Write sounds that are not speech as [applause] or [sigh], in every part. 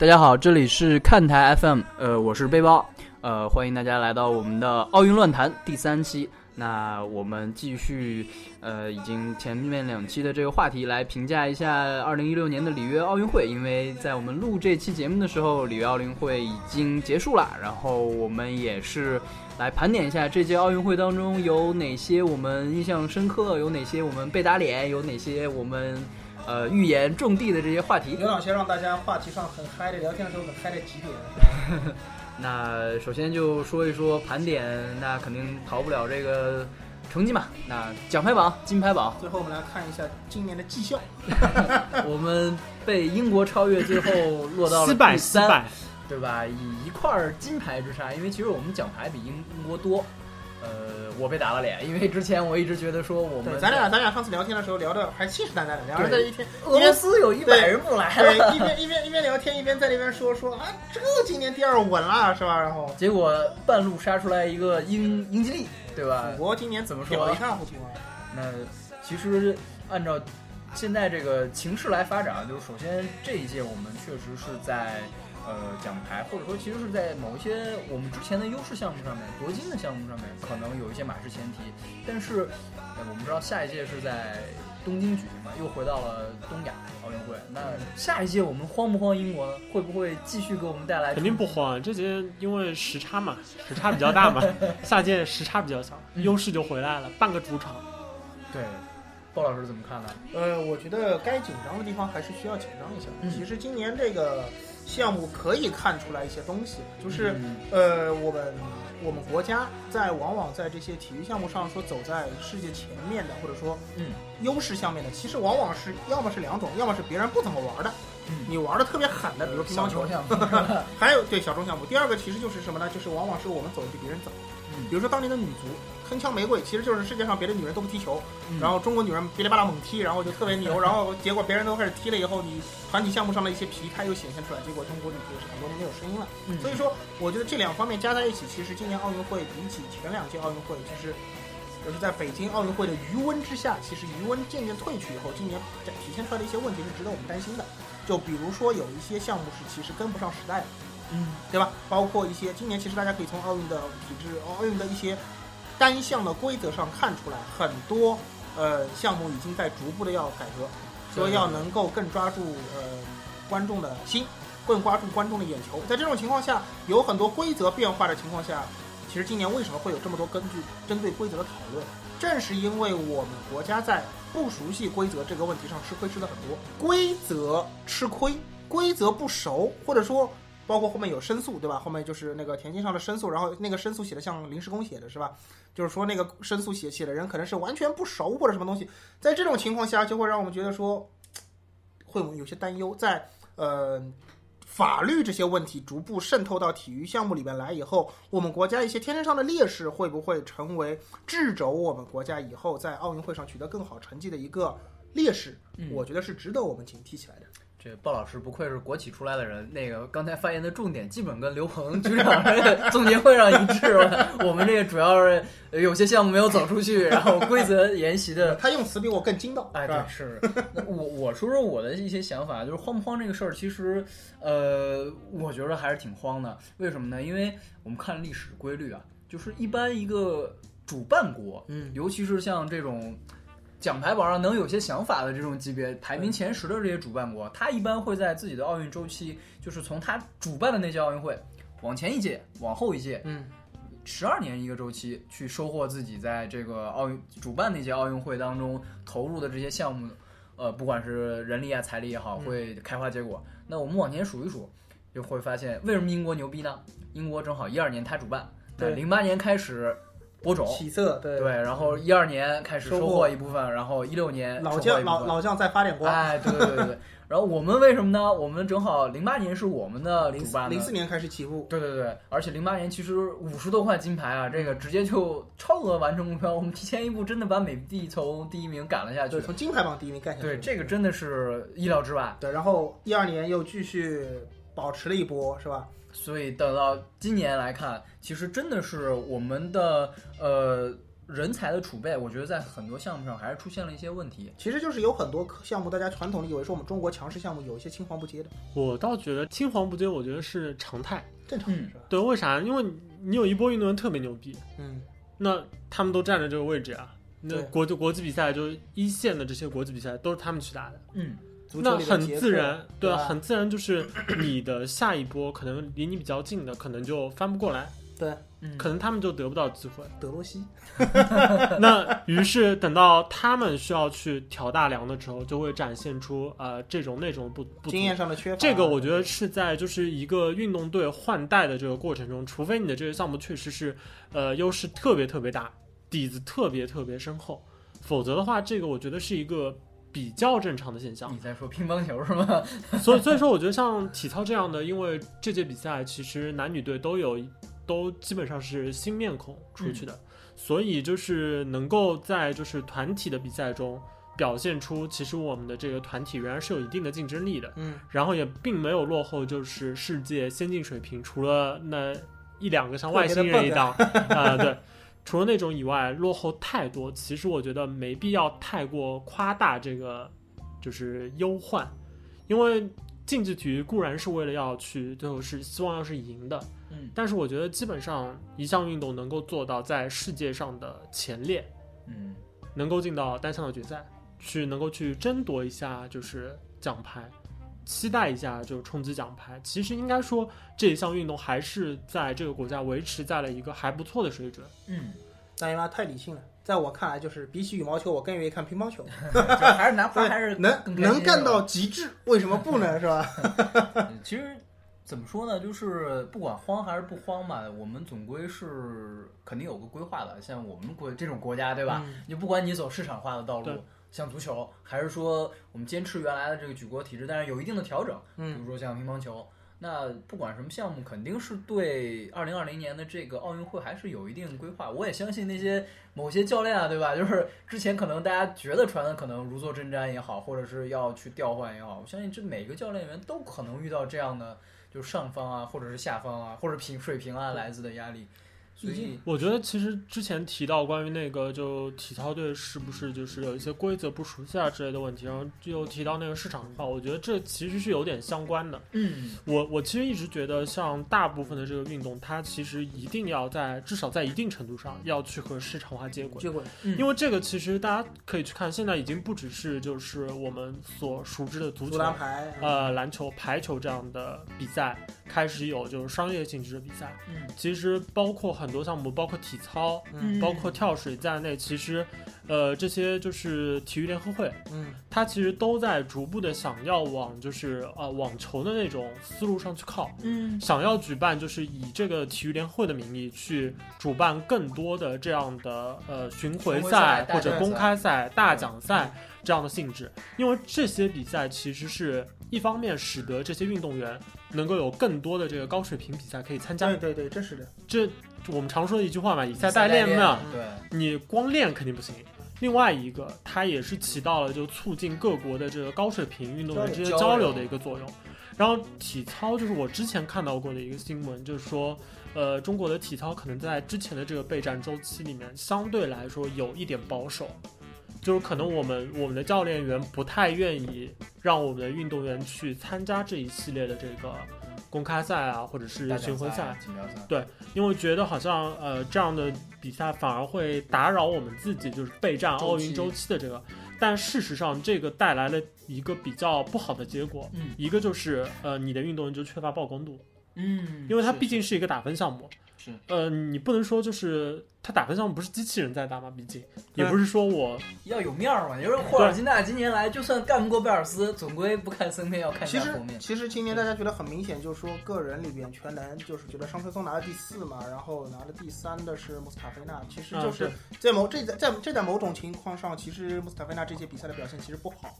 大家好，这里是看台 FM，呃，我是背包，呃，欢迎大家来到我们的奥运论坛第三期。那我们继续，呃，已经前面两期的这个话题来评价一下二零一六年的里约奥运会，因为在我们录这期节目的时候，里约奥运会已经结束了，然后我们也是来盘点一下这届奥运会当中有哪些我们印象深刻，有哪些我们被打脸，有哪些我们。呃，预言种地的这些话题，刘老师让大家话题上很嗨的，聊天的时候很嗨的几点？[laughs] 那首先就说一说盘点，那肯定逃不了这个成绩嘛。那奖牌榜、金牌榜，最后我们来看一下今年的绩效。[laughs] [laughs] 我们被英国超越，最后落到了第三，对吧？以一块金牌之差，因为其实我们奖牌比英国多。呃，我被打了脸，因为之前我一直觉得说我们咱俩咱俩上次聊天的时候聊的还信誓旦旦的，两人在一天俄罗斯有一百人不来了，一边一边一边聊天一边在那边说说啊，这今年第二稳了是吧？然后结果半路杀出来一个英英吉利，对吧？我今年怎么说一塌糊涂啊？那其实按照现在这个情势来发展，就是首先这一届我们确实是在。呃，奖牌或者说其实是在某一些我们之前的优势项目上面夺金的项目上面，可能有一些马失前蹄。但是，呃，我们知道下一届是在东京举行嘛，又回到了东亚奥运会。那下一届我们慌不慌？英国呢？会不会继续给我们带来？肯定不慌，这届因为时差嘛，时差比较大嘛，下届时差比较小，[laughs] 优势就回来了，半个主场。对，鲍老师怎么看呢？呃，我觉得该紧张的地方还是需要紧张一下。其实今年这个。项目可以看出来一些东西，就是呃，我们我们国家在往往在这些体育项目上说走在世界前面的，或者说嗯。优势下面的，其实往往是要么是两种，要么是别人不怎么玩的，你玩的特别狠的，比如乒乓球。项目，[laughs] 还有对小众项目。第二个其实就是什么呢？就是往往是我们走的比别人早，比如说当年的女足。铿锵玫瑰其实就是世界上别的女人都不踢球，然后中国女人噼里啪啦猛踢，然后就特别牛，[laughs] 然后结果别人都开始踢了以后，你团体项目上的一些疲态又显现出来，结果中国女足是很多年没有声音了。所以说，我觉得这两方面加在一起，其实今年奥运会比起前两届奥运会，其实就是在北京奥运会的余温之下，其实余温渐渐褪去以后，今年体现出来的一些问题是值得我们担心的。就比如说有一些项目是其实跟不上时代的，嗯，对吧？包括一些今年其实大家可以从奥运的体制、奥运的一些。单项的规则上看出来，很多呃项目已经在逐步的要改革，说要能够更抓住呃观众的心，更抓住观众的眼球。在这种情况下，有很多规则变化的情况下，其实今年为什么会有这么多根据针对规则的讨论？正是因为我们国家在不熟悉规则这个问题上吃亏吃的很多，规则吃亏，规则不熟，或者说。包括后面有申诉，对吧？后面就是那个田径上的申诉，然后那个申诉写的像临时工写的，是吧？就是说那个申诉写写的人可能是完全不熟或者什么东西，在这种情况下，就会让我们觉得说，会有些担忧。在呃法律这些问题逐步渗透到体育项目里面来以后，我们国家一些天生上的劣势会不会成为制肘我们国家以后在奥运会上取得更好成绩的一个劣势？我觉得是值得我们警惕起来的。这鲍老师不愧是国企出来的人，那个刚才发言的重点基本跟刘鹏 [laughs] 局长总结会上一致。我们这个主要是有些项目没有走出去，然后规则沿袭的。他用词比我更精到，哎，对，是。我我说说我的一些想法，就是慌不慌这个事儿，其实呃，我觉得还是挺慌的。为什么呢？因为我们看历史规律啊，就是一般一个主办国，嗯，尤其是像这种。奖牌榜上能有些想法的这种级别，排名前十的这些主办国，他一般会在自己的奥运周期，就是从他主办的那届奥运会往前一届、往后一届，嗯，十二年一个周期去收获自己在这个奥运主办那届奥运会当中投入的这些项目，呃，不管是人力啊、财力也好，会开花结果。那我们往前数一数，就会发现为什么英国牛逼呢？英国正好一二年他主办，对，零八年开始。播种起色，对对，然后一二年开始收获一部分，然后一六年老将老老将再发点光，哎，对对对对。[laughs] 然后我们为什么呢？我们正好零八年是我们的主办，零四年开始起步，对对对。而且零八年其实五十多块金牌啊，这个直接就超额完成目标。我们提前一步，真的把美帝从第一名赶了下去，对，从金牌榜第一名干下去。对，这个真的是意料之外。对，然后一二年又继续保持了一波，是吧？所以等到今年来看，其实真的是我们的呃。人才的储备，我觉得在很多项目上还是出现了一些问题。其实就是有很多项目，大家传统的以为说我们中国强势项目有一些青黄不接的，我倒觉得青黄不接，我觉得是常态。正常嗯是吧？对，为啥？因为你有一波运动员特别牛逼，嗯，那他们都占着这个位置啊。那国际国际比赛就一线的这些国际比赛都是他们去打的，嗯，足球那很自然，对很自然就是你的下一波可能离你比较近的，可能就翻不过来，对嗯可能他们就得不到机会。德罗西，那于是等到他们需要去挑大梁的时候，就会展现出呃这种那种不不经验上的缺乏，这个我觉得是在就是一个运动队换代的这个过程中，除非你的这个项目确实是呃优势特别特别大，底子特别特别深厚，否则的话，这个我觉得是一个比较正常的现象你。在说乒乓球是吗？[laughs] 所以所以说，我觉得像体操这样的，因为这届比赛其实男女队都有都基本上是新面孔出去的，所以就是能够在就是团体的比赛中表现出，其实我们的这个团体仍然是有一定的竞争力的。嗯，然后也并没有落后，就是世界先进水平，除了那一两个像外星人一档啊、对，除了那种以外，落后太多。其实我觉得没必要太过夸大这个就是忧患，因为竞技体育固然是为了要去最后是希望要是赢的，嗯但是我觉得基本上一项运动能够做到在世界上的前列，嗯能够进到单项的决赛，去能够去争夺一下就是奖牌，期待一下就是冲击奖牌。其实应该说这一项运动还是在这个国家维持在了一个还不错的水准。嗯，大姨妈太理性了。在我看来，就是比起羽毛球，我更愿意看乒乓球，就还是拿花还是能能干到极致，为什么不呢？是吧？嗯 [laughs] 其实怎么说呢，就是不管慌还是不慌嘛，我们总归是肯定有个规划的。像我们国这种国家，对吧？嗯你不管你走市场化的道路，像足球，还是说我们坚持原来的这个举国体制，但是有一定的调整，比嗯如说像乒乓球。那不管什么项目，肯定是对二零二零年的这个奥运会还是有一定规划。我也相信那些某些教练啊，对吧？就是之前可能大家觉得传的可能如坐针毡也好，或者是要去调换也好，我相信这每个教练员都可能遇到这样的，就是上方啊，或者是下方啊，或者平水平啊来自的压力。所以，我觉得其实之前提到关于那个就体操队是不是就是有一些规则不熟悉啊之类的问题，然后又提到那个市场化，我觉得这其实是有点相关的。嗯我我其实一直觉得，像大部分的这个运动，它其实一定要在至少在一定程度上要去和市场化接轨。接轨嗯因为这个其实大家可以去看，现在已经不只是就是我们所熟知的足足球、篮排，呃篮球、排球这样的比赛开始有就是商业性质的比赛。嗯其实包括很多项目，包括体操、嗯。包括跳水在内，其实呃这些就是体育联合会，嗯。它其实都在逐步的想要往就是呃网球的那种思路上去靠。嗯。想要举办，就是以这个体育联合会的名义去主办更多的这样的呃巡回赛或者公开赛、大奖赛这样的性质，因为这些比赛其实是一方面使得这些运动员能够有更多的这个高水平比赛可以参加。对，对对，这是的，这我们常说的一句话嘛，以赛代代练嘛，对，你光练肯定不行。另外一个，它也是起到了就促进各国的这个高水平运动员之间交流的一个作用。然后体操就是我之前看到过的一个新闻，就是说，呃，中国的体操可能在之前的这个备战周期里面，相对来说有一点保守，就是可能我们我们的教练员不太愿意让我们的运动员去参加这一系列的这个公开赛啊，或者是巡回赛，锦标赛，因为觉得好像呃这样的比赛反而会打扰我们自己就是备战奥运周期的这个，但事实上这个带来了一个比较不好的结果，嗯一个就是呃你的运动员就缺乏曝光度，嗯，因为它毕竟是。一个打分项目，是。呃你不能说就是它打分项目不是机器人在打嘛，毕竟也不是说我要有面儿嘛。就是霍尔金娜今年来，就算干不过贝尔斯，总归不看僧面要看其实。其实今年大家觉得很明显，就是说个人里边全能，就是觉得商春松拿了第四嘛，然后拿了第三的是穆斯塔菲纳，其实啊就是在某这在在这在某种情况上，其实穆斯塔菲纳这些比赛的表现其实不好，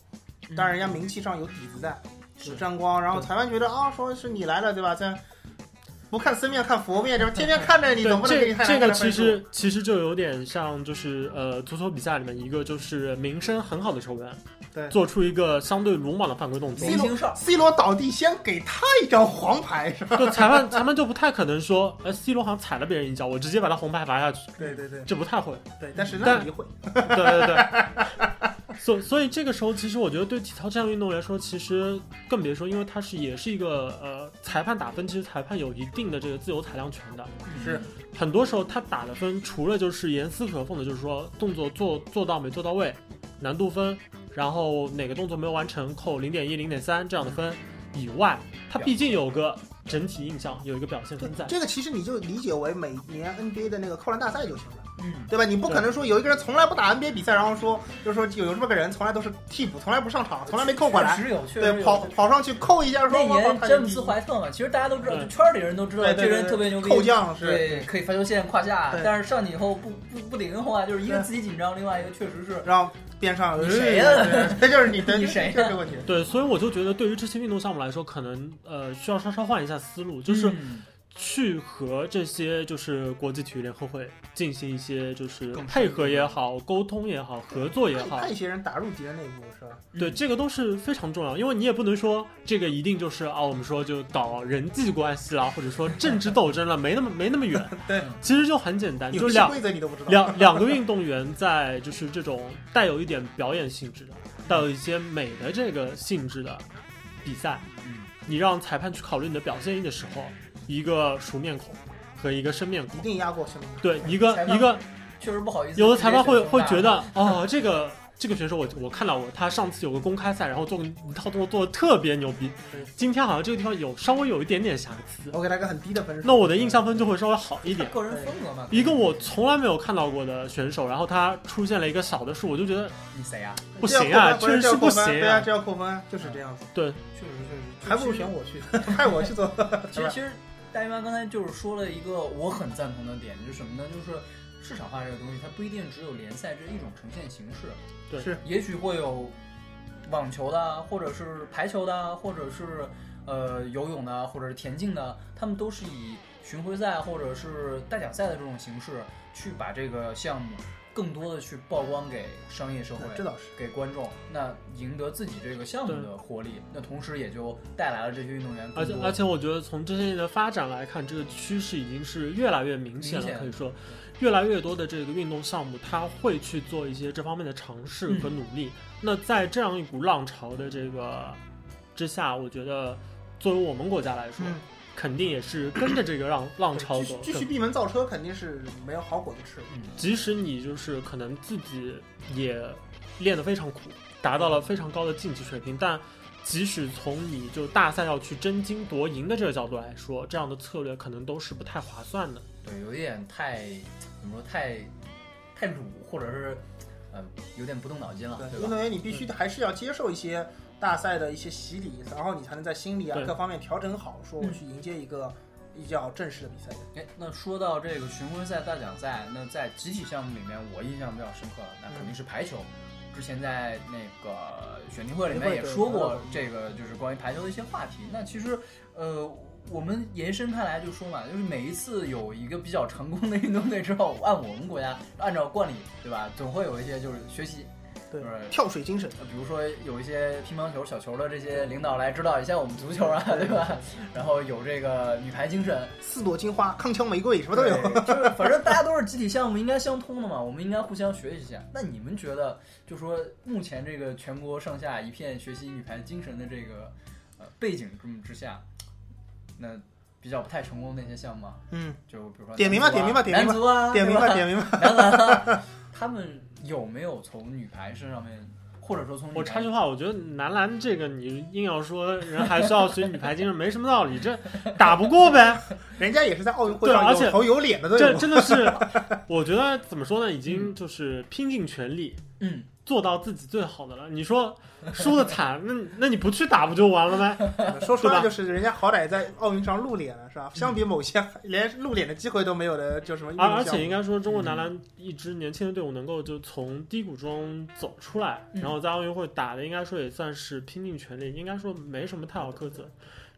嗯当然人家名气上有底子在，有沾光，然后裁判觉得啊，说是你来了对吧？在不看僧面看佛面，这天天看着你，对总不能给你这这个其实其实就有点像就是呃足球比赛里面一个就是名声很好的球员，对做出一个相对鲁莽的犯规动作，C 罗，C 罗倒地先给他一张黄牌是吧？[laughs] 就裁判裁判就不太可能说，呃，C 罗好像踩了别人一脚，我直接把他红牌罚下去，对对对这不太会。对，但是那但你会，对对对。[laughs] 所所以这个时候，其实我觉得对体操这项运动来说，其实更别说，因为它是也是一个呃裁判打分，其实裁判有一定的这个自由裁量权的。是很多时候他打的分，除了就是严丝合缝的，就是说动作做做到没做到位，难度分，然后哪个动作没有完成扣零点一、零点三这样的分以外，他毕竟有个整体印象，有一个表现分在。这个其实你就理解为每年 NBA 的那个扣篮大赛就行了。嗯，对吧？你不可能说有一个人从来不打 NBA 比赛，然后说就是说有有这么个人从来都是替补，从来不上场，从来没扣过来，确实有，确实对，跑跑上去扣一下，说那年詹姆斯怀特嘛，其实大家都知道，圈儿里人都知道这人特别牛逼，扣将是对，可以罚球线胯下，但是上去以后不不不灵的话，就是一个自己紧张，另外一个确实是然后边上你谁呀对这就是你的 [laughs] 你谁呀就是这个问题。对，所以我就觉得对于这些运动项目来说，可能呃需要稍稍换一下思路，就是嗯去和这些就是国际体育联合会进行一些就是配合也好、沟通也好、合作也好派，一些人打入敌人内部是吧？对，嗯这个都是非常重要，因为你也不能说这个一定就是啊，我们说就搞人际关系啦，或者说政治斗争了，没那么没那么远。[laughs] 对，其实就很简单，就两规则你都不知道。两 [laughs] 两个运动员在就是这种带有一点表演性质的、带有一些美的这个性质的比赛，嗯你让裁判去考虑你的表现力的时候，一个熟面孔和一个生面孔一，定压过兄弟。对，一个一个确实不好意思。有的裁判会会觉得得，哦，这个这个选手我我看到过，他上次有个公开赛，然后做个一套动作做的特别牛逼，今天好像这个地方有稍微有一点点瑕疵，我给他个很低的分数。那我的印象分就会稍微好一点。个人风格嘛。一个我从来没有看到过的选手，然后他出现了一个小的数，我就觉得你谁呀？不行啊，确实是不行对啊，啊。这要扣分，就是这样子。对确实确实，还不如选我去，派我去做。[laughs] 其实其实大姨妈刚才就是说了一个我很赞同的点，就是什么呢？就是市场化这个东西，它不一定只有联赛这一种呈现形式，对。是。也许会有网球的，或者是排球的，或者是呃游泳的，或者是田径的，他们都是以巡回赛或者是大奖赛的这种形式去把这个项目更多的去曝光给商业社会。这倒是。给观众，那赢得自己这个项目的活力，那同时也就带来了这些运动员而且而且，我觉得从这些年的发展来看，这个趋势已经是越来越明显了。显可以说，越来越多的这个运动项目，它会去做一些这方面的尝试和努力。那在这样一股浪潮的这个之下，我觉得作为我们国家来说，嗯，肯定也是跟着这个浪浪潮继续走。继续闭门造车肯定是没有好果子吃。嗯，即使你就是可能自己也练得非常苦，达到了非常高的竞技水平，但即使从你就大赛要去争金夺银的这个角度来说，这样的策略可能都是不太划算的。对，有一点太怎么说太太鲁，或者是呃有点不动脑筋了，对吧？运动员你必须还是要接受一些大赛的一些洗礼，然后你才能在心理啊各方面调整好，说我去迎接一个比较正式的比赛。哎，那说到这个巡回赛、大奖赛，那在集体项目里面，我印象比较深刻的，那肯定是排球。之前在那个选题会里面也说过这个，就是关于排球的一些话题。那其实，呃，我们延伸开来就说嘛，就是每一次有一个比较成功的运动队之后，按我们国家按照惯例，对吧，总会有一些就是学习，对跳水精神，呃比如说有一些乒乓球、小球的这些领导来指导一下我们足球啊，对吧？然后有这个女排精神，四朵金花、铿锵玫瑰什么都有。就是反正大家都是集体项目，应该相通的嘛，我们应该互相学习一下。那你们觉得，就说目前这个全国上下一片学习女排精神的这个呃背景之之下，那比较不太成功的那些项目啊，嗯，就比如说点名吧点名吧点名吧点名吧点名吧。[laughs] 他们有没有从女排身上面，或者说从我插句话，我觉得男篮这个你硬要说人还是要学女排精神，没什么道理，这打不过呗。[laughs] 人家也是在奥运会上对而且有头有脸的队伍。这真的是，我觉得怎么说呢，已经就是拼尽全力嗯，做到自己最好的了。你说输的惨，那那你不去打不就完了吗？[laughs] 说出来就是人家好歹在奥运上露脸了，是吧？相比某些 [laughs] 连露脸的机会都没有的，就什么而而且应该说，中国男篮一支年轻的队伍能够就从低谷中走出来，嗯然后在奥运会打的，应该说也算是拼尽全力，应该说没什么太好苛责。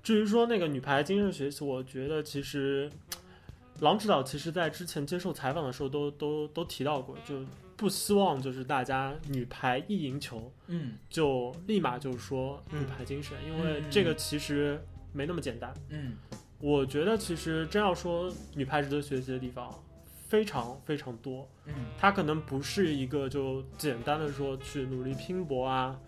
至于说那个女排精神学习，我觉得其实 [tsk] 郎指导其实在之前接受采访的时候都都都提到过，就不希望就是大家女排一赢球嗯就立马就说嗯女排精神，因为嗯这个其实没那么简单。嗯我觉得其实真要说女排值得学习的地方，非常非常多。嗯它可能不是一个就简单的说去努力拼搏啊，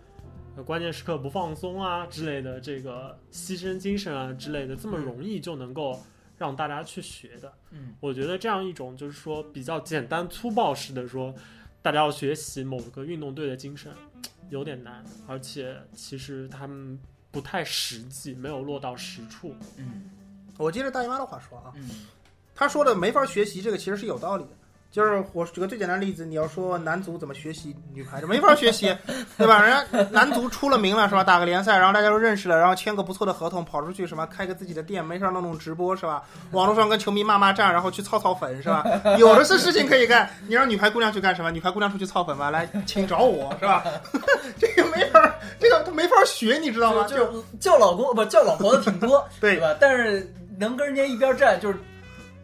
呃关键时刻不放松啊之类的这个牺牲精神啊之类的这么容易就能够让大家去学的。嗯我觉得这样一种就是说比较简单粗暴式的说，大家要学习某个运动队的精神，有点难，而且其实他们不太实际，没有落到实处。嗯我接着大姨妈的话说啊，嗯他说的没法学习，这个其实是有道理的。就是我举个最简单的例子，你要说男足怎么学习女排，这没法学习，对吧？人家男足出了名了是吧？打个联赛，然后大家都认识了，然后签个不错的合同，跑出去什么开个自己的店，没事儿弄弄直播是吧？网络上跟球迷骂骂战，然后去操操粉是吧？有的是事情可以干。你让女排姑娘去干什么？女排姑娘出去操粉吧，来，请找我是吧？[laughs] 这个没法儿，这个没法儿学，你知道吗？就就叫老公不叫老婆的挺多，对吧？但是能跟人家一边站，就是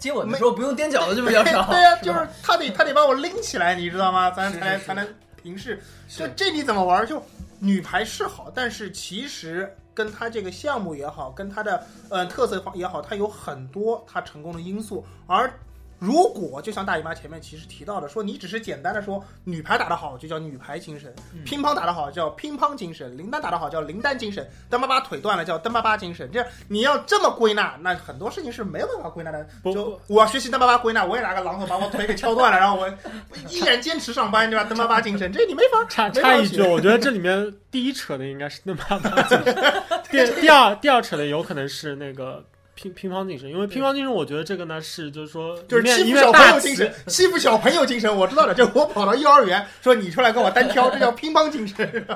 接吻的时候不用踮脚的就比较少。[laughs] 对呀、吧就是他得他得把我拎起来，你知道吗？咱才才能平视。就这你怎么玩？就女排是好，但是其实跟他这个项目也好，跟他的呃特色方也好，它有很多它成功的因素。而如果就像大姨妈前面其实提到的，说你只是简单的说女排打得好就叫女排精神，嗯乒乓打得好叫乒乓精神，林丹打得好叫林丹精神，邓巴巴腿断了叫邓巴巴精神。这样你要这么归纳，那很多事情是没有办法归纳的。不就我要学习邓巴巴归纳，我也拿个榔头把我腿给敲断了，然后我依然坚持上班，对吧？邓巴巴精神，这你没法插插一句，我觉得这里面第一扯的应该是邓妈妈精神，[laughs] 第第二第二扯的有可能是那个乒乒乓精神，因为乒乓精神，我觉得这个呢是就是说就是欺负小朋友精神，欺负小朋友精神，我知道的。就我跑到幼儿园说你出来跟我单挑，这叫 [laughs] 乒乓精神。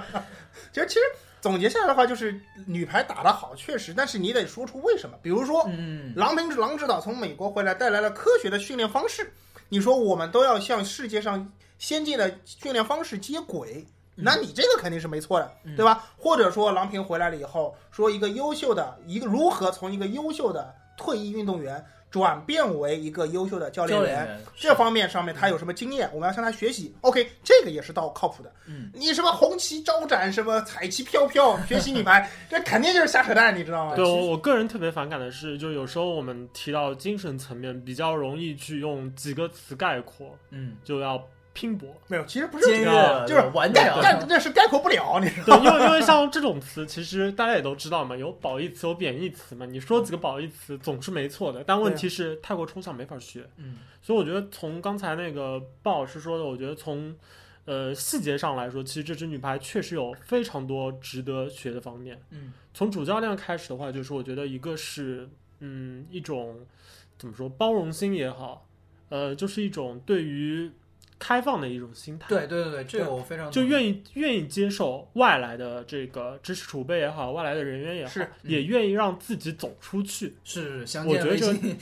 其实其实总结下来的话，就是女排打得好，确实，但是你得说出为什么。比如说，嗯郎平郎指导从美国回来，带来了科学的训练方式。你说我们都要向世界上先进的训练方式接轨，那你这个肯定是没错的，嗯对吧？或者说郎平回来了以后，说一个优秀的一个如何从一个优秀的退役运动员转变为一个优秀的教练员，教练员这方面上面他有什么经验，我们要向他学习。OK，这个也是到靠谱的。嗯，你什么红旗招展，什么彩旗飘飘，学习女排，[laughs] 这肯定就是瞎扯淡，你知道吗？对我我个人特别反感的是，就有时候我们提到精神层面，比较容易去用几个词概括，嗯，就要拼搏。没有，其实不是坚这个，就是顽强，但但这是概括不了，你知道对，因为因为像这种词，其实大家也都知道嘛，有褒义词，有贬义词嘛。你说几个褒义词总是没错的，但问题是太过抽象，没法学。嗯所以我觉得从刚才那个鲍老师说的，我觉得从呃细节上来说，其实这支女排确实有非常多值得学的方面。嗯从主教练开始的话，就是我觉得一个是嗯一种怎么说包容心也好，呃，就是一种对于开放的一种心态。对对对对，这个我非常就愿意愿意接受外来的这个知识储备也好，外来的人员也好，是也愿意让自己走出去。是相我觉得微信，[laughs]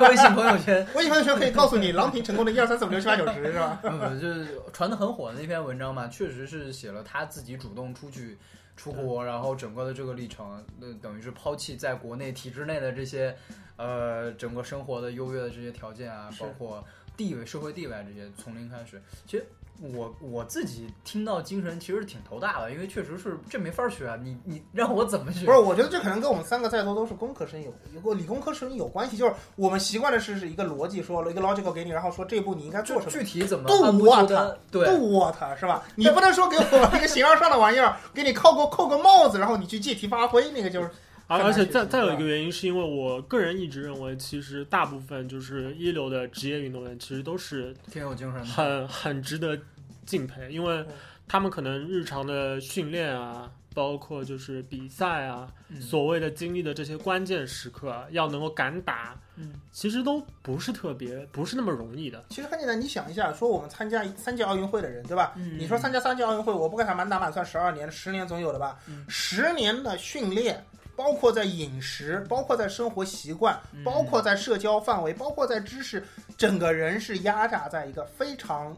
微信朋友圈，[laughs] 微信朋友圈可以告诉你郎平成功的一二三四五六七八九十是吧？[laughs] 嗯，就是传的很火的那篇文章嘛，确实是写了他自己主动出去出国，然后整个的这个历程，那等于是抛弃在国内体制内的这些，呃，整个生活的优越的这些条件啊，包括地位、社会地位啊这些，从零开始。其实我我自己听到精神其实挺头大的，因为确实是这没法学啊，你你 [laughs] 让我怎么学？不是，我觉得这可能跟我们三个在座都是工科生有有个理工科生有关系，就是我们习惯的是是一个逻辑，说了一个 logical 给你，然后说这一步你应该做什么。具体怎么都按部我他就班？对，不 what 是吧？你不能说给我一个形而上的玩意儿，给你扣个扣个帽子，然后你去借题发挥，那个就是而而且再再有一个原因，是因为我个人一直认为，其实大部分就是一流的职业运动员，其实都是挺有精神的。很很值得敬佩，因为他们可能日常的训练啊，包括就是比赛啊，嗯所谓的经历的这些关键时刻啊，要能够敢打，嗯，其实都不是特别，不是那么容易的。其实很简单，你想一下，说我们参加三届奥运会的人，对吧？嗯你说参加三届奥运会，我不管他满打满算十二年，十年总有的吧？嗯十年的训练，包括在饮食，包括在生活习惯，嗯包括在社交范围，包括在知识，整个人是压榨在一个非常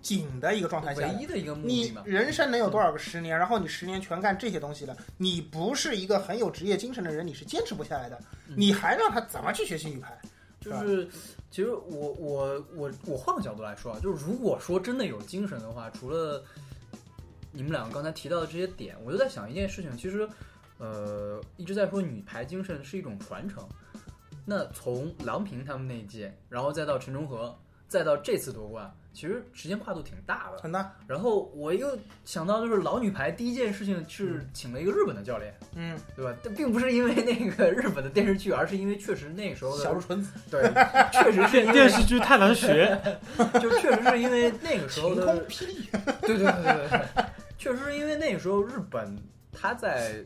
紧的一个状态下。唯一的一个目的你。人生能有多少个十年？然后你十年全干这些东西了，你不是一个很有职业精神的人，你是坚持不下来的。嗯你还让他怎么去学习女排？就是，其实我我我我换个角度来说啊，就是如果说真的有精神的话，除了你们两个刚才提到的这些点，我就在想一件事情，其实呃一直在说女排精神是一种传承。那从郎平他们那一届，然后再到陈忠和，再到这次夺冠，其实时间跨度挺大的。很大，然后我又想到，就是老女排第一件事情是请了一个日本的教练，嗯，对吧？但并不是因为那个 [laughs] 日本的电视剧，而是因为确实那个时候的小鹿纯子，对，确实是电 [laughs] 电视剧太难学，[laughs] 就确实是因为那个时候晴空的，霹雳，对对对对对，确实是因为那个时候日本他在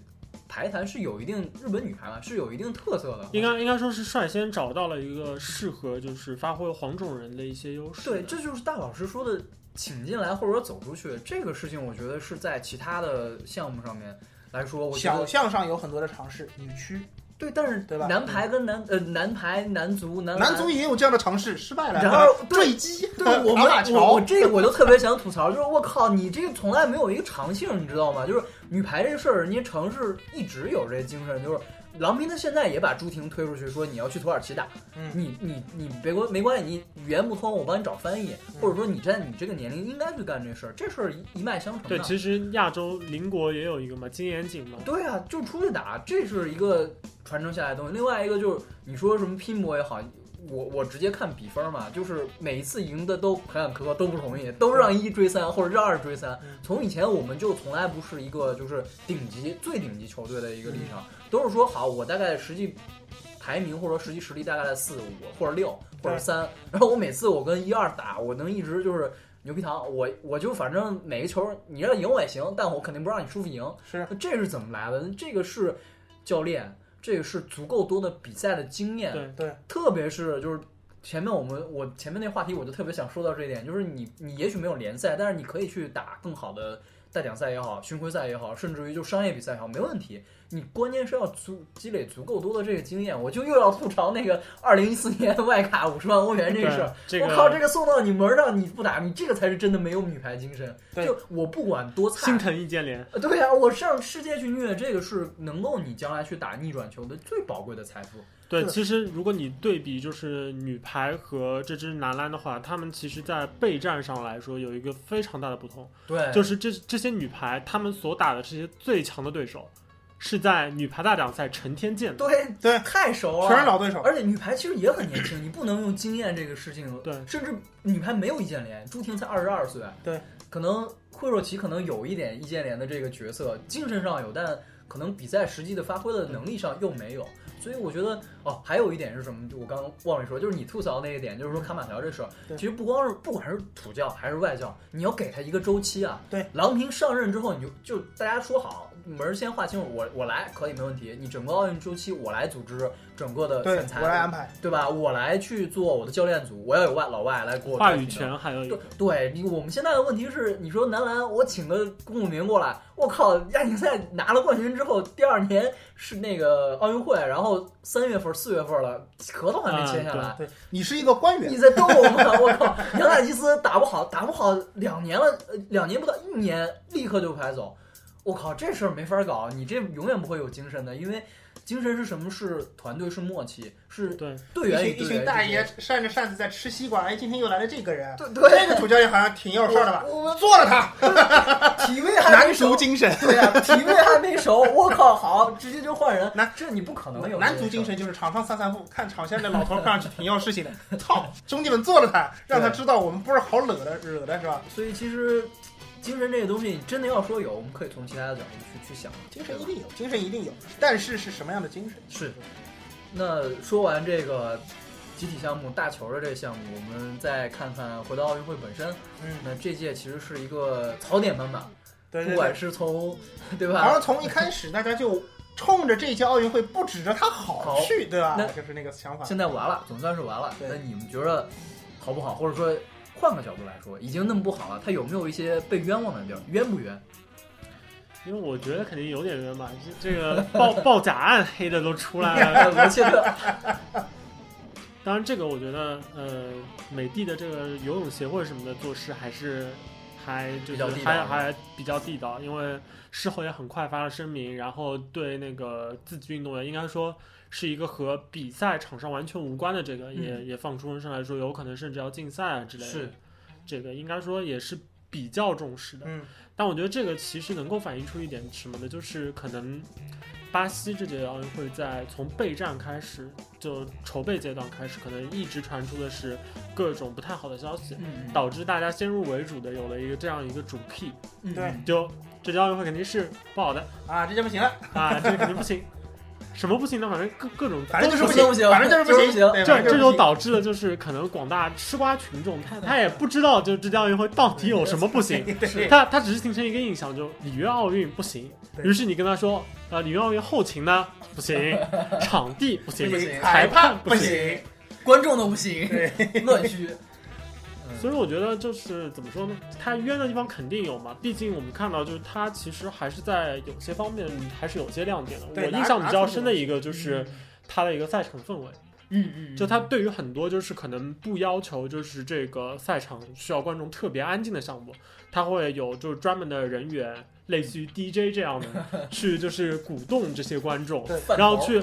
排坛是有一定日本女排嘛，是有一定特色的。应该应该说是率先找到了一个适合就是发挥黄种人的一些优势。对，这就是大老师说的请进来或者说走出去这个事情，我觉得是在其他的项目上面来说，我觉小得项上有很多的尝试，女区、对，但是对吧男排跟男呃男排男足男男足也有这样的尝试，失败了。然后对坠机，对 [laughs] 我我我，这个我就特别想吐槽，就是我靠，你这个从来没有一个长性，你知道吗？就是女排这事儿，人家城市一直有这精神，就是郎平他现在也把朱婷推出去，说你要去土耳其打，嗯你你你别关没关系，你语言不通，我帮你找翻译，嗯或者说你在你这个年龄应该去干这事儿，这事儿一一脉相承的。对，其实亚洲邻国也有一个嘛，金眼井嘛。对啊，就出去打，这是一个传承下来的东西。另外一个就是你说什么拼搏也好，我我直接看比分嘛，就是每一次赢的都坎坎坷坷，都不容易，都是让一追三或者让二追三嗯。从以前我们就从来不是一个就是顶级最顶级球队的一个立场，都是说好，我大概实际排名或者说实际实力大概在四五或者六或者三，然后我每次我跟一二打，我能一直就是。牛皮糖，我我就反正每个球你要赢我也行，但我肯定不让你舒服赢。是这是怎么来的？这个是教练，这个是足够多的比赛的经验，对对，特别是就是前面我们我前面那话题我就特别想说到这一点，就是你你也许没有联赛，但是你可以去打更好的大奖赛也好，巡回赛也好，甚至于就商业比赛也好，没问题。你关键是要足积累足够多的这个经验。我就又要吐槽那个二零一四年 [laughs] 外卡五十万欧元这个事儿。这个我靠，这个送到你门上你不打，你这个才是真的没有女排精神。对就我不管多菜，心疼易建联。呃对呀、我上世界去虐，这个是能够你将来去打逆转球的最宝贵的财富。对，其实如果你对比就是女排和这支男篮的话，他们其实在备战上来说有一个非常大的不同，对就是这这些女排他们所打的这些最强的对手，是在女排大奖赛成天见的。对对太熟了，全是老对手。而且女排其实也很年轻，你不能用经验这个事情。对甚至女排没有易建联，朱婷才二十二岁。对，可能惠若琪可能有一点易建联的这个角色，精神上有，但可能比赛实际的发挥的能力上又没有。所以我觉得哦，还有一点是什么？就我刚刚忘了说，就是你吐槽那一点，就是说卡马乔这事儿，对其实不光是不管是土教还是外教，你要给他一个周期啊。对，郎平上任之后，你就就大家说好，门儿先划清楚，我我来可以没问题，你整个奥运周期我来组织整个的选，材，我来安排。对吧？我来去做我的教练组，我要有外老外来给我。话语权还有一对个，对，你我们现在的问题是，你说男篮，我请个龚武明过来，我靠，亚锦赛拿了冠军之后，第二年是那个奥运会，然后三月份、四月份了，合同还没签下来，对你是一个官员你，在逗我吗？我靠，[laughs] 杨大吉斯打不好，打不好两年了，呃两年不到一年，立刻就排走。我靠，这事儿没法搞，你这永远不会有精神的，因为精神是什么？是团队，是默契，是对队员一群一群大爷扇着扇子在吃西瓜，哎，今天又来了这个人，对对，这个主教练好像挺有事儿的吧？我们做了他，[laughs] 体位还男没熟足，精神。对呀、体位还没熟，我靠，好，直接就换人，那这你不可能有男足精神就是场上散散步，看场下的老头看上去挺有事情的。操，兄弟们做了他，让他知道我们不是好惹的惹的是吧？所以其实精神这个东西，真的要说有，我们可以从其他的角度去去想。精神一定有，精神一定有，但是是什么样的精神？是那说完这个集体项目大球的这个项目，我们再看看回到奥运会本身。嗯，那这届其实是一个槽点满满，对对对，不管是从对好像吧？从一开始大家就冲着这届奥运会不指着他好好去，对吧？那就是那个想法。现在完了，总算是完了。对那你们觉得好不好？或者说换个角度来说，已经那么不好了，他有没有一些被冤枉的地儿？冤不冤？因为我觉得肯定有点冤吧，这这个报 [laughs] 报假案黑的都出来了。罗切特，当然，这个我觉得，呃，美的的这个游泳协会什么的做事还是还就是还还比较地道，因为事后也很快发了声明，然后对那个自己运动员应该说是一个和比赛场上完全无关的这个，也也放出声上来说，有可能甚至要禁赛啊之类的。是，这个应该说也是比较重视的。嗯，但我觉得这个其实能够反映出一点什么呢？就是可能巴西这届奥运会在从备战开始就筹备阶段开始，可能一直传出的是各种不太好的消息，嗯，导致大家先入为主的有了一个这样一个主 key，嗯对就这届奥运会肯定是不好的啊，这届不行了，啊，这个肯定不行。什么不行呢？反正各各种反正就是不行不不行反正就是不行不行这这就导致了，就是可能广大吃瓜群众，他他也不知道，就这届奥运会到底有什么不行，他他只是形成一个印象，就里约奥运不行。于是你跟他说，呃，里约奥运后勤呢不行，[laughs] 场地不行，不行裁判不行。行，观众都不行，[laughs] 乱虚。所以我觉得就是怎么说呢？他冤的地方肯定有嘛，毕竟我们看到就是他其实还是在有些方面还是有些亮点的。我印象比较深的一个就是他的一个赛场氛围。嗯嗯，就他对于很多就是可能不要求就是这个赛场需要观众特别安静的项目，他会有就是专门的人员，类似于 DJ 这样的，[laughs] 去就是鼓动这些观众，然后去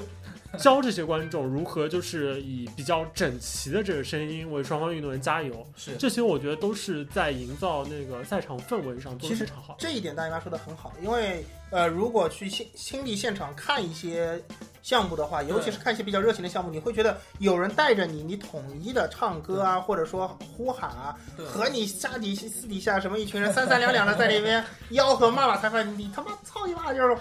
教这些观众如何就是以比较整齐的这个声音为双方运动员加油。是这些我觉得都是在营造那个赛场氛围上做其实的非常好。这一点大姨妈说的很好，因为呃，如果去亲亲历现场看一些项目的话，尤其是看一些比较热情的项目，你会觉得有人带着你，你统一的唱歌啊，或者说呼喊啊，对和你家底私底下什么一群人三三两两的在那边 [laughs] 吆喝骂骂裁判，你他妈操你妈就是。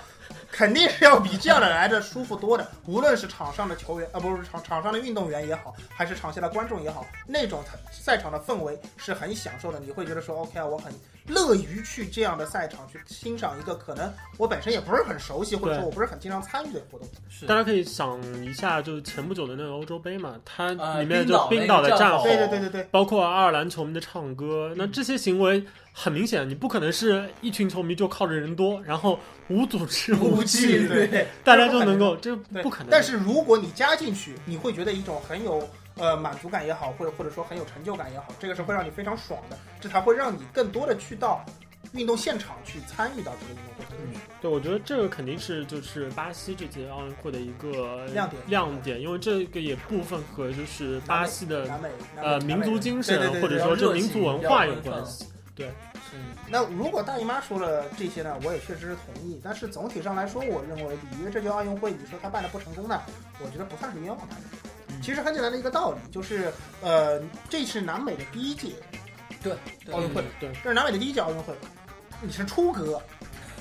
肯定是要比这样的来的舒服多的，无论是场上的球员啊，不是场场上的运动员也好，还是场下的观众也好，那种赛场的氛围是很享受的。你会觉得说，OK 啊，我很乐于去这样的赛场去欣赏一个可能我本身也不是很熟悉，或者说我不是很经常参与的活动。是。大家可以想一下，就是前不久的那个欧洲杯嘛，它啊里面就冰岛的战吼，对对对对对，包括爱尔兰球迷的唱歌，那这些行为很明显，你不可能是一群球迷就靠着人多，然后无组织无纪律，对，大家就能够，这不可能。但是如果你加进去，你会觉得一种很有呃满足感也好，或者或者说很有成就感也好，这个是会让你非常爽的，这才会让你更多的去到运动现场去参与到这个运动过程中。对，我觉得这个肯定是就是巴西这届奥运会的一个亮点亮点，因为这个也部分和就是巴西的呃民族精神对对对或者说这民族文化有关系。那如果大姨妈说了这些呢，我也确实是同意。但是总体上来说，我认为里约这届奥运会，你说他办的不成功呢，我觉得不算是冤枉他们。其实很简单的一个道理，就是呃，这是南美的第一届对奥运会，对，这是南美的第一届奥运会，你是出格，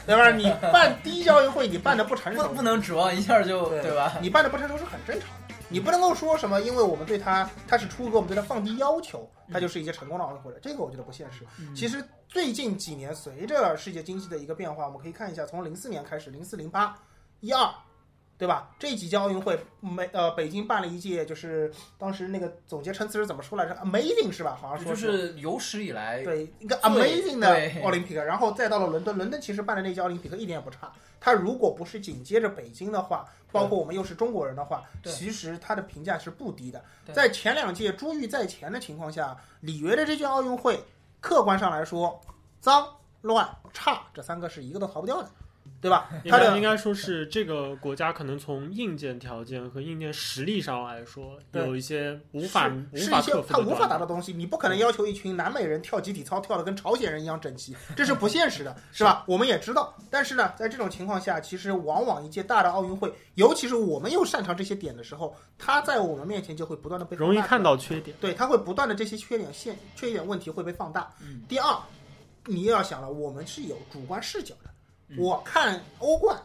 对吧？你办第一届奥运会，你办的不成熟，不不能指望一下就对对吧？你办的不成熟是很正常的，你不能够说什么，因为我们对他他是出格，我们对他放低要求，他就是一些成功的奥运会了，这个我觉得不现实。嗯其实最近几年，随着世界经济的一个变化，我们可以看一下，从零四年开始，零四、零八、一二，对吧？这几届奥运会，美呃北京办了一届，就是当时那个总结陈词是怎么说来着？Amazing 是吧？好像说就是有史以来对一个 amazing 的奥林匹克，然后再到了伦敦，伦敦其实办的那届奥林匹克一点也不差。他如果不是紧接着北京的话，包括我们又是中国人的话，其实他的评价是不低的。在前两届珠玉在前的情况下，里约的这届奥运会，客观上来说，脏、乱、差这三个是一个都逃不掉的，对吧？应他的应该说是这个国家可能从硬件条件和硬件实力上来说，有一些无法无法克服的他无法达到的东西，你不可能要求一群南美人跳集体操跳的跟朝鲜人一样整齐，这是不现实的，是吧？我们也知道，但是呢，在这种情况下，其实往往一届大的奥运会，尤其是我们又擅长这些点的时候，他在我们面前就会不断的被容易看到缺点。对，他会不断的这些缺点现缺点问题会被放大。嗯第二，你又要想了，我们是有主观视角的。嗯我看欧冠，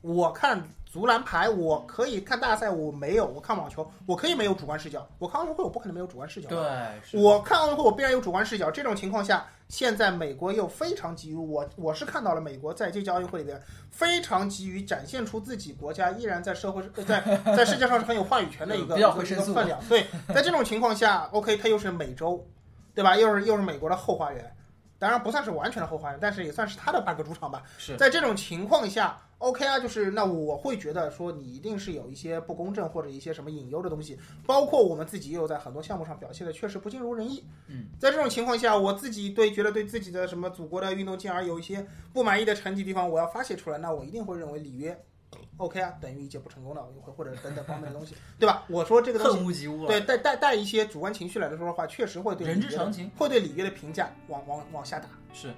我看足篮排，我可以看大赛，我没有；我看网球，我可以没有主观视角。我看奥运会，我不可能没有主观视角。对，是我看奥运会，我必然有主观视角。这种情况下，现在美国又非常急于我，我是看到了美国在这届奥运会里边非常急于展现出自己国家依然在社会呃在 [laughs] 在世界上是很有话语权的一个比较一个会申诉一个分量。对，在这种情况下，OK，它又是美洲，对吧？又是又是美国的后花园。当然不算是完全的后花园，但是也算是他的半个主场吧。是在这种情况下，OK 啊，就是那我会觉得说你一定是有一些不公正或者一些什么隐忧的东西，包括我们自己也有在很多项目上表现的确实不尽如人意。嗯，在这种情况下，我自己对觉得对自己的什么祖国的运动健儿有一些不满意的成绩地方，我要发泄出来，那我一定会认为里约 OK 啊，等于一届不成功的奥运会或者等等方面的东西，对吧？我说这个东西恨。屋及乌了。对，带带带一些主观情绪来的说的话，确实会对人之常情。会对里约的评价往往往下打。是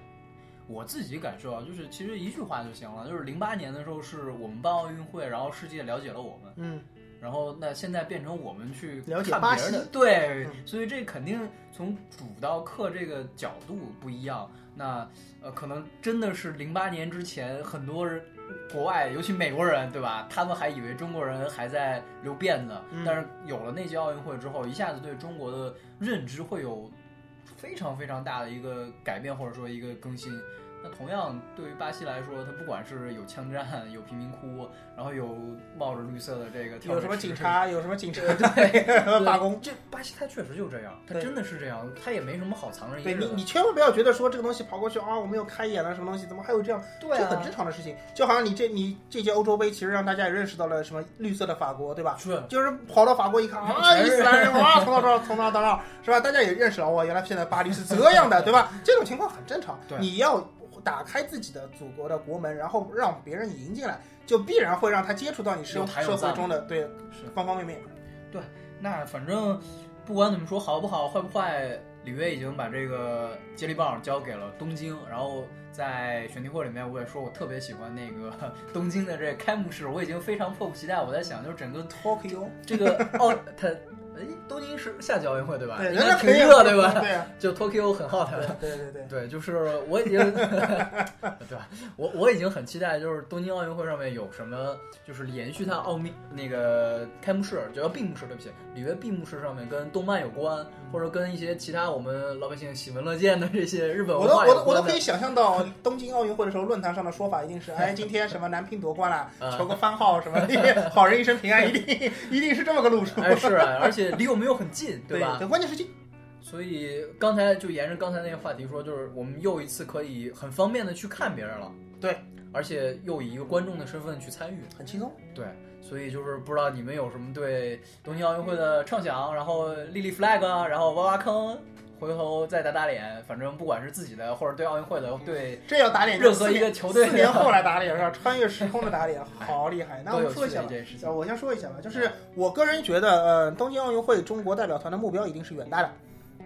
我自己感受啊，就是其实一句话就行了，就是零八年的时候是我们办奥运会，然后世界了解了我们，嗯，然后那现在变成我们去了解巴看别的西，对，嗯所以这肯定从主到客这个角度不一样。那呃，可能真的是零八年之前，很多人国外，尤其美国人，对吧？他们还以为中国人还在留辫子，嗯但是有了那届奥运会之后，一下子对中国的认知会有非常非常大的一个改变，或者说一个更新。那同样，对于巴西来说，它不管是有枪战、有贫民窟，然后有冒着绿色的这个有什么警察，有什么警察对对罢工。这巴西它确实就这样，它真的是这样，它也没什么好藏着掖对你。你千万不要觉得说这个东西跑过去啊，我们又开眼了什么东西，怎么还有这样？对啊这很，正常的事情。就好像你这你这届欧洲杯，其实让大家也认识到了什么绿色的法国，对吧？是就是跑到法国一看啊，伊斯兰人哇，从哪到哪从哪到哪，是吧？大家也认识了，哇，原来现在巴黎是这样的，对吧？这种情况很正常。对你要打开自己的祖国的国门，然后让别人迎进来，就必然会让他接触到你社社会中的对是。方方面面。对那反正不管怎么说，好不好，坏不坏，里约已经把这个接力棒交给了东京。然后在选题会里面，我也说我特别喜欢那个 [laughs] 东京的这个开幕式，我已经非常迫不及待。我在想，就是整个 Tokyo，这个奥，它哎，东京是夏季奥运会对吧？对，应人家肯定该挺热对吧？对啊，就 Tokyo 很 hot。对对对对。对，就是我已经，[laughs] 对吧？我我已经很期待，就是东京奥运会上面有什么，就是延续它奥秘那个开幕式，就叫闭幕式，对不起，里约闭幕式上面跟动漫有关，或者跟一些其他我们老百姓喜闻乐见的这些日本我都文化有我都我都可以。想象到东京奥运会的时候，论坛上的说法一定是：哎，今天什么男乒夺冠了，[laughs] 嗯求个番号什么的，[laughs] 好人一生平安，一定一定是这么个路数。哎，是啊，而且离我们又很近，对吧？对，关键是近。所以刚才就沿着刚才那个话题说，就是我们又一次可以很方便的去看别人了，对，而且又以一个观众的身份去参与，很轻松。对，所以就是不知道你们有什么对东京奥运会的畅想，然后立立 flag，啊然后挖挖坑，回头再打打脸，反正不管是自己的或者对奥运会的，对这要打脸，任何一个球队四年后来 [laughs] 打脸是吧？穿越时空的打脸，[laughs] 好厉害。那我说一下吧。我先说一下吧，就是我个人觉得，呃，东京奥运会中国代表团的目标一定是远大的，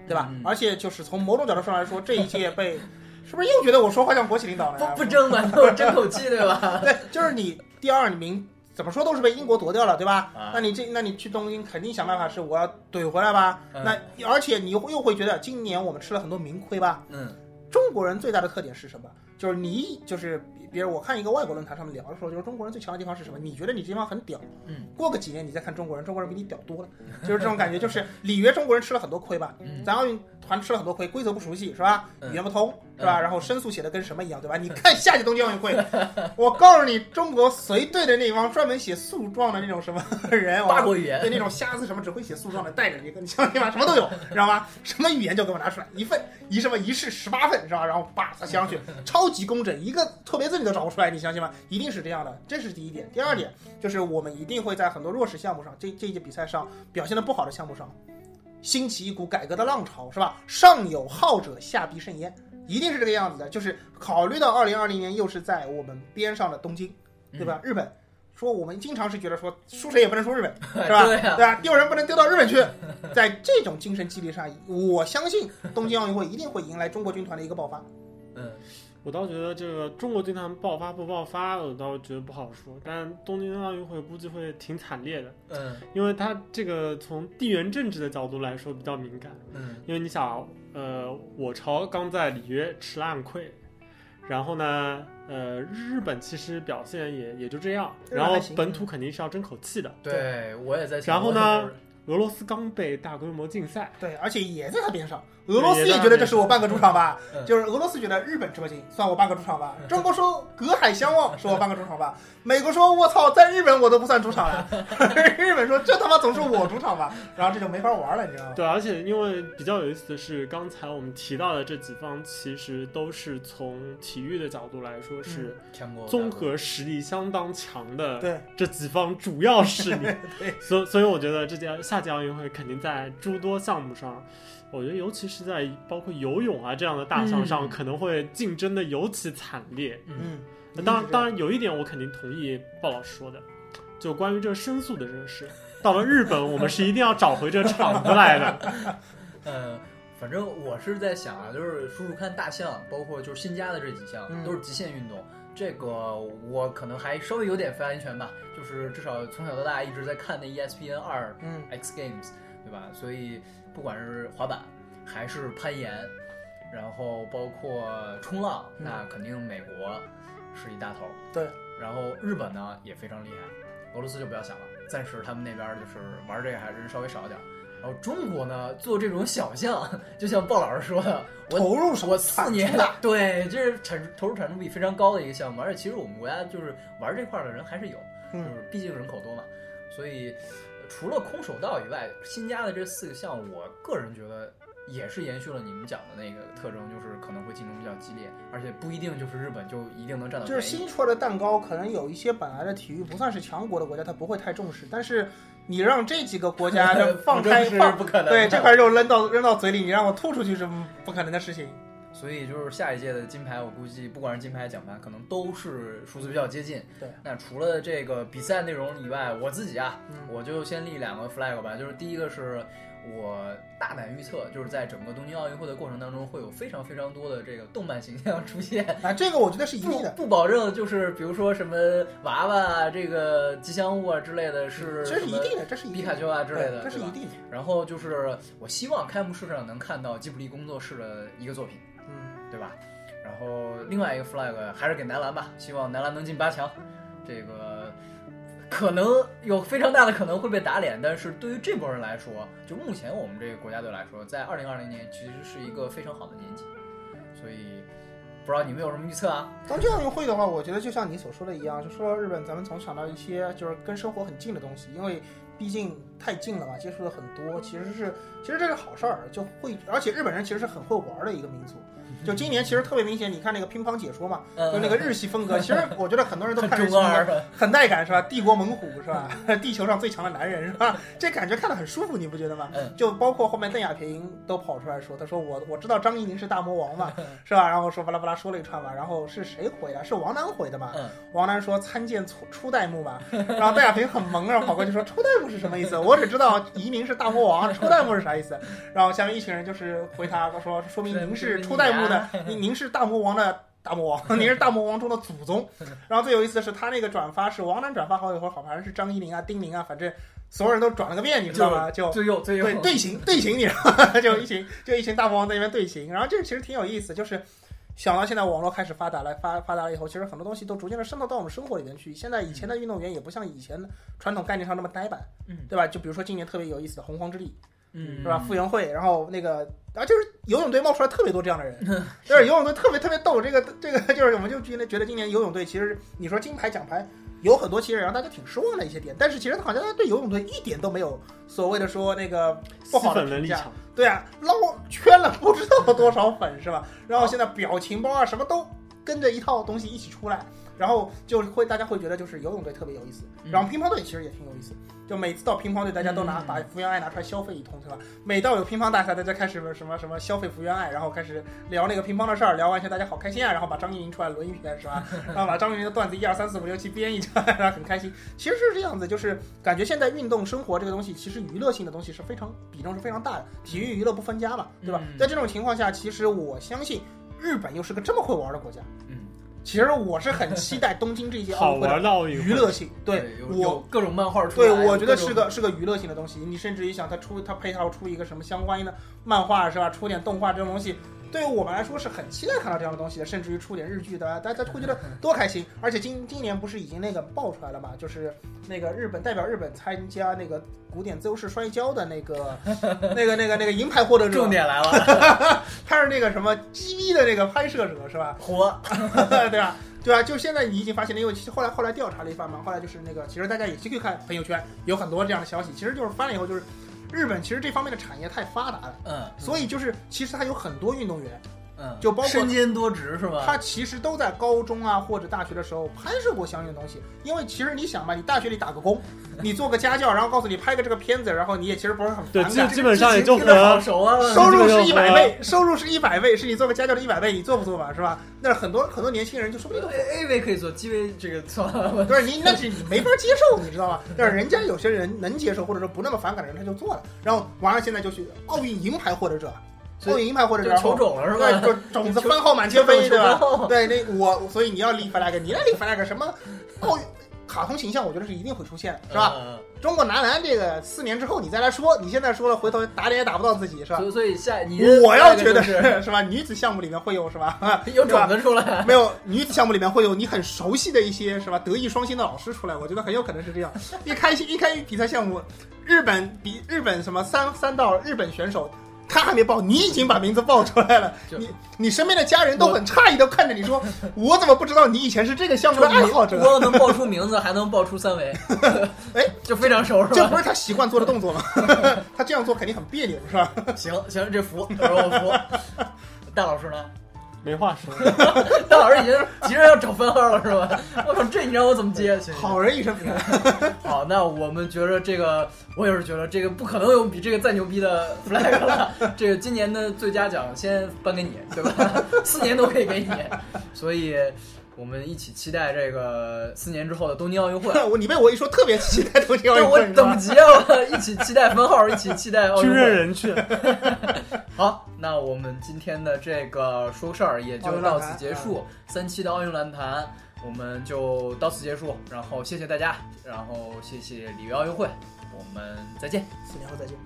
对吧？嗯而且就是从某种角度上来说，这一届被 [laughs] 是不是又觉得我说话像国企领导了？不不争嘛，争口气，对吧？对，就是你第二名怎么说都是被英国夺掉了，对吧？啊那你这，那你去东京肯定想办法是我要怼回来吧？嗯那而且你又会觉得今年我们吃了很多名亏吧？嗯中国人最大的特点是什么？就是你就是别别人，我看一个外国论坛上面聊的时候，就是中国人最强的地方是什么？你觉得你这地方很屌，嗯过个几年你再看中国人，中国人比你屌多了，就是这种感觉。就是里约中国人吃了很多亏吧？嗯，咱奥运团吃了很多亏，规则不熟悉是吧？嗯语言不通是吧？然后申诉写的跟什么一样对吧？你看下届东京奥运会，[laughs] 我告诉你，中国随队的那帮专门写诉状的那种什么人，八国语言对那种瞎子什么只会写诉状的带着你，你相信吗？什么都有，知道吗？什么语言就给我拿出来，一份一什么一式十八份是吧？然后叭写上去，超级工整，一个特别字你都找不出来，你相信吗？一定是这样的，这是第一点。第二点就是我们一定会在很多弱势项目上，这这一届比赛上表现的不好的项目上，兴起一股改革的浪潮，是吧？上有好者，下必甚焉，一定是这个样子的。就是考虑到二零二零年又是在我们边上的东京，对吧？日本。说我们经常是觉得说输谁也不能输日本，[laughs] 是吧？对吧？丢人不能丢到日本去。[laughs] 在这种精神激励上，我相信东京奥运会一定会迎来中国军团的一个爆发。嗯我倒觉得这个中国军团爆发不爆发，我倒觉得不好说。但东京奥运会估计会挺惨烈的，嗯因为它这个从地缘政治的角度来说比较敏感。嗯因为你想，呃，我朝刚在里约吃了暗亏，然后呢，呃，日本其实表现也也就这样，然后本土肯定是要争口气的。对，我也在想。然后呢俄罗斯刚被大规模禁赛，对，而且也在他边上。俄罗斯也觉得这是我半个主场吧，嗯就是俄罗斯觉得日本直播进算我半个主场吧。中国说隔海相望是我半个主场吧，美国说我操，在日本我都不算主场呀，[laughs] 日本说这他妈总是我主场吧，然后这就没法玩了，你知道吗？对，而且因为比较有意思的是，刚才我们提到的这几方，其实都是从体育的角度来说是综合实力相当强的对这几方主要势力。[laughs] 对，所以所以我觉得这届夏季奥运会肯定在诸多项目上，我觉得尤其是在包括游泳啊这样的大项上，嗯可能会竞争的尤其惨烈。嗯，那当然，当然，有一点我肯定同意鲍老师说的，就关于这申诉的这个事。到了日本，我们是一定要找回这场子来的。[laughs] 呃，反正我是在想啊，就是数数看大项，包括就是新加的这几项、嗯都是极限运动，这个我可能还稍微有点发言权吧，就是至少从小到大一直在看那 E ESPN 二嗯 X Games，对吧？所以不管是滑板还是攀岩，然后包括冲浪，嗯那肯定美国是一大头。对，然后日本呢也非常厉害，俄罗斯就不要想了，暂时他们那边就是玩这个还是稍微少一点。然后中国呢做这种小项，就像鲍老师说的，我投入少我四年了对，这是产投入产出比非常高的一个项目，而且其实我们国家就是玩这块儿的人还是有，就嗯是毕竟人口多嘛，所以呃除了空手道以外，新加的这四个项目，我个人觉得也是延续了你们讲的那个特征，就是可能会竞争比较激烈，而且不一定就是日本就一定能占到就是。新出来的蛋糕，可能有一些本来的体育不算是强国的国家，他不会太重视，但是你让这几个国家就放开 [laughs] 是放，不可能。[laughs] 对这块肉扔到扔到嘴里，你让我吐出去是不可能的事情。所以就是下一届的金牌，我估计不管是金牌奖牌，可能都是数字比较接近。对，那除了这个比赛内容以外，我自己啊，嗯我就先立两个 flag 吧。就是第一个是我大胆预测，就是在整个东京奥运会的过程当中，会有非常非常多的这个动漫形象出现。[laughs] 啊，这个我觉得是一定的。不保证，就是比如说什么娃娃啊、这个吉祥物啊之类的，是这是一定的，这是一定的皮卡丘啊之类的，这是一定的。然后就是我希望开幕式上能看到吉卜力工作室的一个作品。嗯，对吧？然后另外一个 flag 还是给男篮吧，希望男篮能进八强。这个可能有非常大的可能会被打脸，但是对于这波人来说，就目前我们这个国家队来说，在二零二零年其实是一个非常好的年纪，所以不知道你们有什么预测啊？东京奥运会的话，我觉得就像你所说的一样，就说到日本，咱们总想到一些就是跟生活很近的东西，因为毕竟太近了嘛，接触了很多，其实是其实这是好事儿，就会，而且日本人其实是很会玩的一个民族。就今年其实特别明显，你看那个乒乓解说嘛，嗯就那个日系风格，[laughs] 其实我觉得很多人都看日系中风格，二，很带感是吧？帝国猛虎是吧？[laughs] 地球上最强的男人是吧？[laughs] 这感觉看得很舒服，你不觉得吗？嗯就包括后面邓亚萍都跑出来说，他说我我知道张怡宁是大魔王嘛，是吧？然后说巴拉巴拉说了一串嘛，然后是谁毁的？是王楠毁的嘛？嗯王楠说参见初初代目嘛，然后邓亚萍很萌，然后跑过去说初代目是什么意思？我只知道怡宁是大魔王，初代目是啥意思？然后下面一群人就是回他说，说明您是初代目的，[laughs] 您您是大魔王的。大魔王，您是大魔王中的祖宗。[laughs] 然后最有意思的是，他那个转发是王楠转发好以后，好像是张一鸣啊、丁宁啊，反正所有人都转了个遍，你知道吗？就最右最右对队形队形，你知道吗？[laughs] 就一群就一群大魔王在那边队形，然后这个其实挺有意思，就是想到现在网络开始发达了，发发达了以后，其实很多东西都逐渐的渗透到我们生活里面去。现在以前的运动员也不像以前传统概念上那么呆板，嗯对吧？就比如说今年特别有意思的洪荒之力，嗯是吧？傅园慧，然后那个。啊，就是游泳队冒出来特别多这样的人，[laughs] 就是游泳队特别特别逗。这个这个就是，我们就觉得觉得今年游泳队其实你说金牌奖牌有很多，其实让大家挺失望的一些点。但是其实好像大家对游泳队一点都没有所谓的说那个不好的评价。粉能力强，对啊，捞圈了不知道多少粉是吧？然后现在表情包啊什么都跟着一套东西一起出来，然后就会大家会觉得就是游泳队特别有意思，嗯然后乒乓队其实也挺有意思。就每次到乒乓队，大家都拿嗯把福原爱拿出来消费一通，对吧？每到有乒乓大赛，大家开始什么什么消费福原爱，然后开始聊那个乒乓的事儿，聊完以后大家好开心啊，然后把张怡宁出来轮一遍，是吧？[laughs] 然后把张怡宁的段子一二三四五六七编一下，然后很开心。其实是这样子，就是感觉现在运动生活这个东西，其实娱乐性的东西是非常比重是非常大的，体育娱乐不分家嘛，对吧？嗯在这种情况下，其实我相信日本又是个这么会玩的国家，嗯，其实我是很期待东京这些奥会娱乐性。对我各种漫画出来，对，我觉得是个是个娱乐性的东西。你甚至于想它出它配套出一个什么相关的漫画是吧？出点动画这种东西，对于我们来说是很期待看到这样的东西的，甚至于出点日剧的，大家会觉得 [laughs] 多开心。而且今今年不是已经那个爆出来了嘛，就是那个日本代表日本参加那个古典自由式摔跤的那个 [laughs] 那个那个那个银牌获得者，重点来了，[laughs] 他是那个什么 GV 的那个拍摄者是吧？火，对吧？对啊，就现在你已经发现了，因为其实后来后来调查了一番嘛，后来就是那个，其实大家也去看朋友圈，有很多这样的消息，其实就是翻了以后就是。日本其实这方面的产业太发达了，嗯，所以就是其实它有很多运动员，嗯，就包括身兼多职是吧？他其实都在高中啊或者大学的时候拍摄过相应的东西，因为其实你想嘛，你大学里打个工，[laughs] 你做个家教，然后告诉你拍个这个片子，然后你也其实不是很对，反感基基本上也就听着好熟啊，收入是一百倍，收入是一百倍，是你做个家教的一百倍，你做不做吧？是吧？那很多很多年轻人就说不定都 A A 位可以做，G 位这个做了，[laughs] 不是你，那是你没法接受，你知道吧？但是人家有些人能接受，或者说不那么反感的人，他就做了。然后完了，现在就去奥运银牌获得者，所以奥运银牌或者，就然后求种了是对，吧？就种子番号满天飞，[laughs] 对吧？对，那我所以你要立 flag，你来立 flag 什么奥运卡通形象，我觉得是一定会出现，是吧？嗯？中国男篮这个四年之后你再来说，你现在说了，回头打脸也打不到自己，是吧所？以下你我要觉得是是是吧？女子项目里面会有是吧？[laughs] 有种子出来，没有女子项目里面会有你很熟悉的一些是吧？德艺双馨的老师出来，我觉得很有可能是这样。一开一开比赛项目，日本比日本什么三三道日本选手。他还没报，你已经把名字报出来了。你你身边的家人都很诧异的看着你说：“ [laughs] 我怎么不知道你以前是这个项目的爱好者除了能报出名字，还能报出三维，[laughs] 哎，[laughs] 就非常熟是吧？这不是他习惯做的动作吗？他这样做肯定很别扭，是吧？行行，这服，我说我服。大老师呢？没话说。[laughs] 大老师已经急着要找分号了是吧？我靠，这你让我怎么接？[laughs] 行好人一生平安。[laughs] 好，那我们觉得这个，我也是觉得这个不可能有比这个再牛逼的 flag 了。这个今年的最佳奖先颁给你，对吧？四年都可以给你，所以我们一起期待这个四年之后的东京奥运会。[laughs] 我你被我一说特别期待东京奥运会，我等不及了。一起期待分号，一起期待奥运人去。[laughs] 好，那我们今天的这个说事儿也就到此结束。三期的奥运蓝坛我们就到此结束，然后谢谢大家，然后谢谢里约奥运会，我们再见，四年后再见。